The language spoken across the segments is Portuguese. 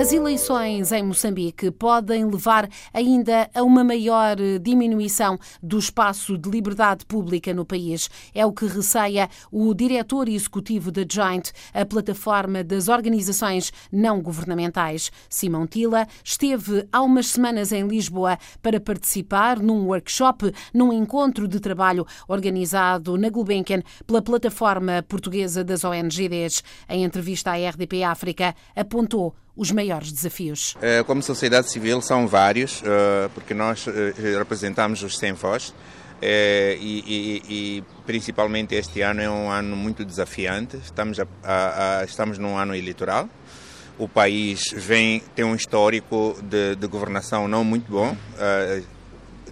As eleições em Moçambique podem levar ainda a uma maior diminuição do espaço de liberdade pública no país. É o que receia o diretor executivo da Joint, a plataforma das organizações não governamentais. Simão Tila esteve há umas semanas em Lisboa para participar num workshop, num encontro de trabalho organizado na Gulbenkian pela plataforma portuguesa das ONGs. Em entrevista à RDP África, apontou os maiores desafios? Eh, como sociedade civil são vários, eh, porque nós eh, representamos os sem voz e, e, e, principalmente este ano é um ano muito desafiante. Estamos, a, a, a, estamos num ano eleitoral. O país vem tem um histórico de, de governação não muito bom.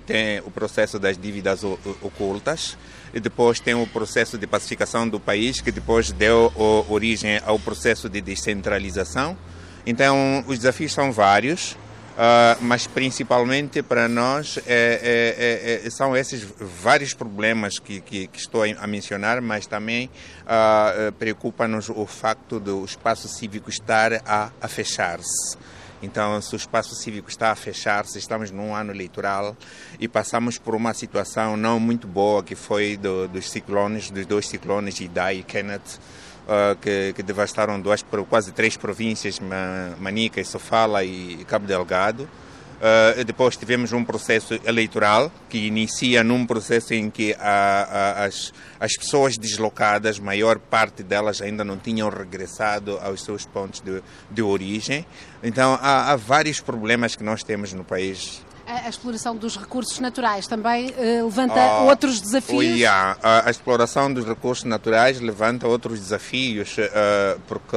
Tem o processo das dívidas ocultas e depois tem o processo de pacificação do país que depois deu origem ao processo de descentralização então, os desafios são vários, uh, mas principalmente para nós é, é, é, são esses vários problemas que, que, que, estou a mencionar, mas também uh, preocupa-nos o facto do espaço cívico estar a, a fechar-se. Então, se o espaço cívico está a fechar-se, estamos num ano eleitoral e passamos por uma situação não muito boa que foi do, dos ciclones, dos dois ciclones Idai e Kenneth, que, que, devastaram duas, quase três províncias, Manica, Sofala e Cabo Delgado. Uh, depois tivemos um processo eleitoral que inicia num processo em que a, a, as, as pessoas deslocadas, maior parte delas ainda não tinham regressado aos seus pontos de, de origem. Então há, há vários problemas que nós temos no país a, a exploração dos recursos naturais também uh, levanta uh, outros desafios? Yeah. A, a, exploração dos recursos naturais levanta outros desafios, uh, porque,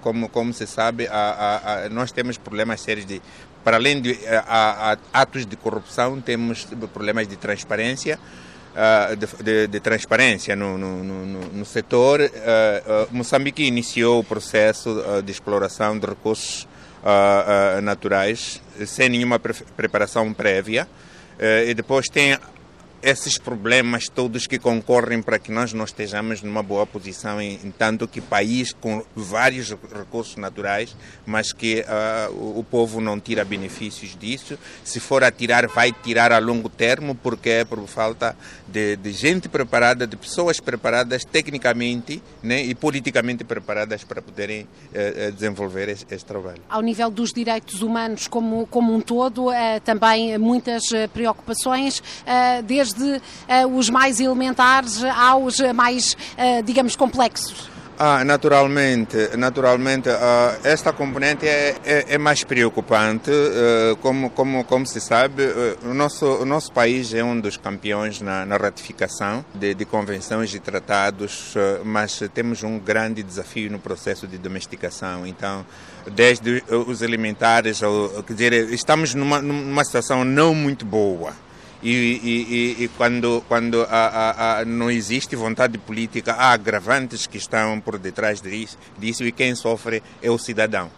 como, como se sabe, a, nós temos problemas sérios de. Para além de atos de corrupção, temos problemas de transparência. Uh, de, de, de, transparência no, no, no, no setor. Uh, Moçambique iniciou o processo de exploração de recursos naturais sem nenhuma pre preparação prévia. Uh, e depois tem esses problemas todos que concorrem para que nós não estejamos numa boa posição, em, em tanto que país com vários recursos naturais, mas que uh, o, o, povo não tira benefícios disso. Se for a tirar, vai tirar a longo termo, porque é por falta de, de gente preparada, de pessoas preparadas tecnicamente né, e politicamente preparadas para poderem uh, desenvolver esse, esse, trabalho. Ao nível dos direitos humanos como, como um todo, uh, também muitas preocupações, desde desde uh, os mais elementares aos mais, uh, digamos, complexos? Ah, naturalmente, naturalmente uh, esta componente é, é, é mais preocupante. Uh, como, como, como se sabe, o, nosso, o nosso país é um dos campeões na, na ratificação de, de, convenções e tratados, mas temos um grande desafio no processo de domesticação. Então, desde os elementares, quer dizer, estamos numa, numa situação não muito boa e, e, e, quando, quando não existe vontade política, há agravantes que estão por detrás disso, disso e quem sofre é o cidadão.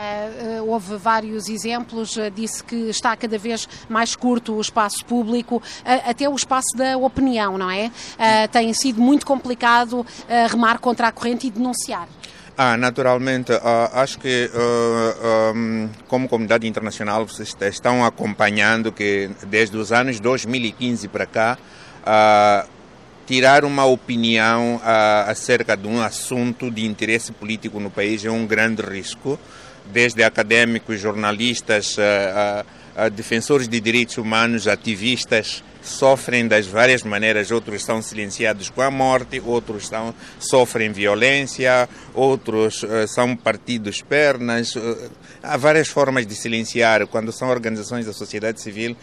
Uh, houve vários exemplos, uh, disse que está cada vez mais curto o espaço público, uh, até o espaço da opinião, não é? tem sido muito complicado remar contra a corrente e denunciar. Ah, naturalmente, uh, acho que uh, um, como comunidade internacional vocês estão acompanhando que desde os anos 2015 para cá tirar uma opinião acerca de um assunto de interesse político no país é um grande risco, desde acadêmicos, jornalistas, defensores de direitos humanos, ativistas, sofrem das várias maneiras, outros são silenciados com a morte, outros são, sofrem violência, outros uh, são partidos pernas. Uh, há várias formas de silenciar. Quando são organizações da sociedade civil, uh,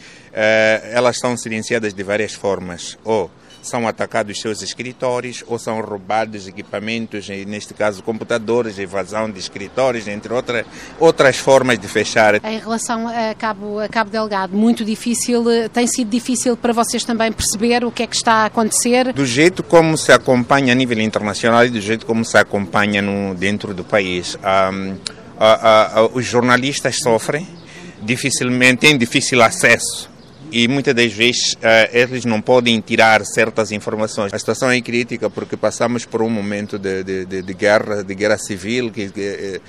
elas são silenciadas de várias formas. Ou são atacados seus escritórios ou são roubados equipamentos, neste caso computadores, evasão de escritórios, entre outras, outras formas de fechar. Em relação a Cabo, a Cabo Delgado, muito difícil, tem sido difícil para vocês também perceber o que é que está a acontecer? Do jeito como se acompanha a nível internacional e do jeito como se acompanha no, dentro do país. Um, a, a, a, os jornalistas sofrem, dificilmente têm difícil acesso e muitas das vezes uh, eles não podem tirar certas informações. A situação é crítica porque passamos por um momento de, de, de, de guerra, de guerra civil que, que,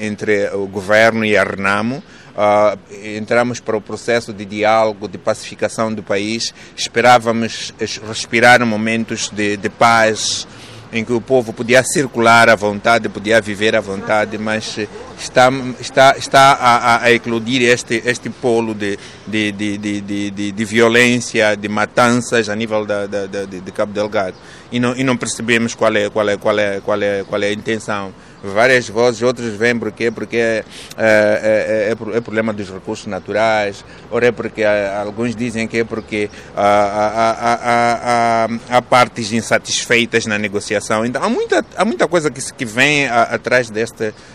entre o governo e a Renamo. Uh, entramos para o processo de diálogo, de pacificação do país. Esperávamos respirar momentos de, de paz, em que o povo podia circular à vontade, podia viver à vontade, mas está, está, está a, a eclodir este, este polo de, de, de, de, de, violência, de matanças a nível da, da, de, de Cabo Delgado. E não, e não percebemos qual é, qual, é, qual, é, qual, é, qual é a intenção várias vozes, outros vêm porque, porque é, é, é, é, problema dos recursos naturais, ou é porque alguns dizem que é porque há, há, há, há partes insatisfeitas na negociação. Então há muita, há muita coisa que, que vem atrás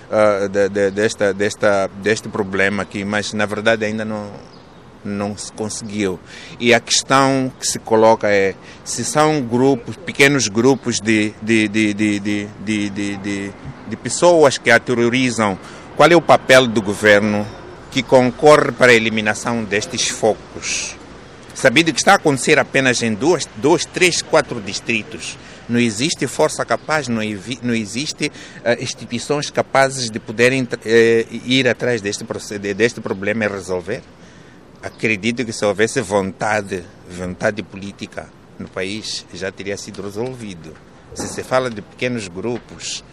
deste, de, de, desta, desta, deste problema aqui, mas na verdade ainda não não se conseguiu. E a questão que se coloca é se são grupos, pequenos grupos de, de, de, de, de, de, de, de pessoas que a terrorizam, qual é o papel do governo que concorre para a eliminação destes focos? Sabido que está a acontecer apenas em dois, dois três, quatro distritos. Não existe força capaz, não, não existe uh, instituições capazes de poderem uh, ir atrás deste, deste problema e resolver. Acredito que se houvesse vontade, vontade política no país, já teria sido resolvido. Se se fala de pequenos grupos,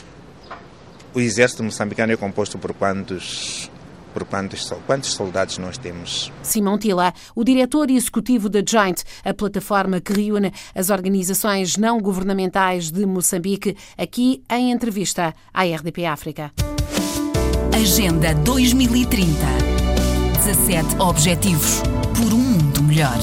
o exército moçambicano é composto por quantos por quantos, quantos soldados nós temos. Simão Tila, o diretor executivo da Joint, a plataforma que reúne as organizações não governamentais de Moçambique, aqui em entrevista à RDP África. Agenda 2030. 17 Objetivos por um mundo melhor.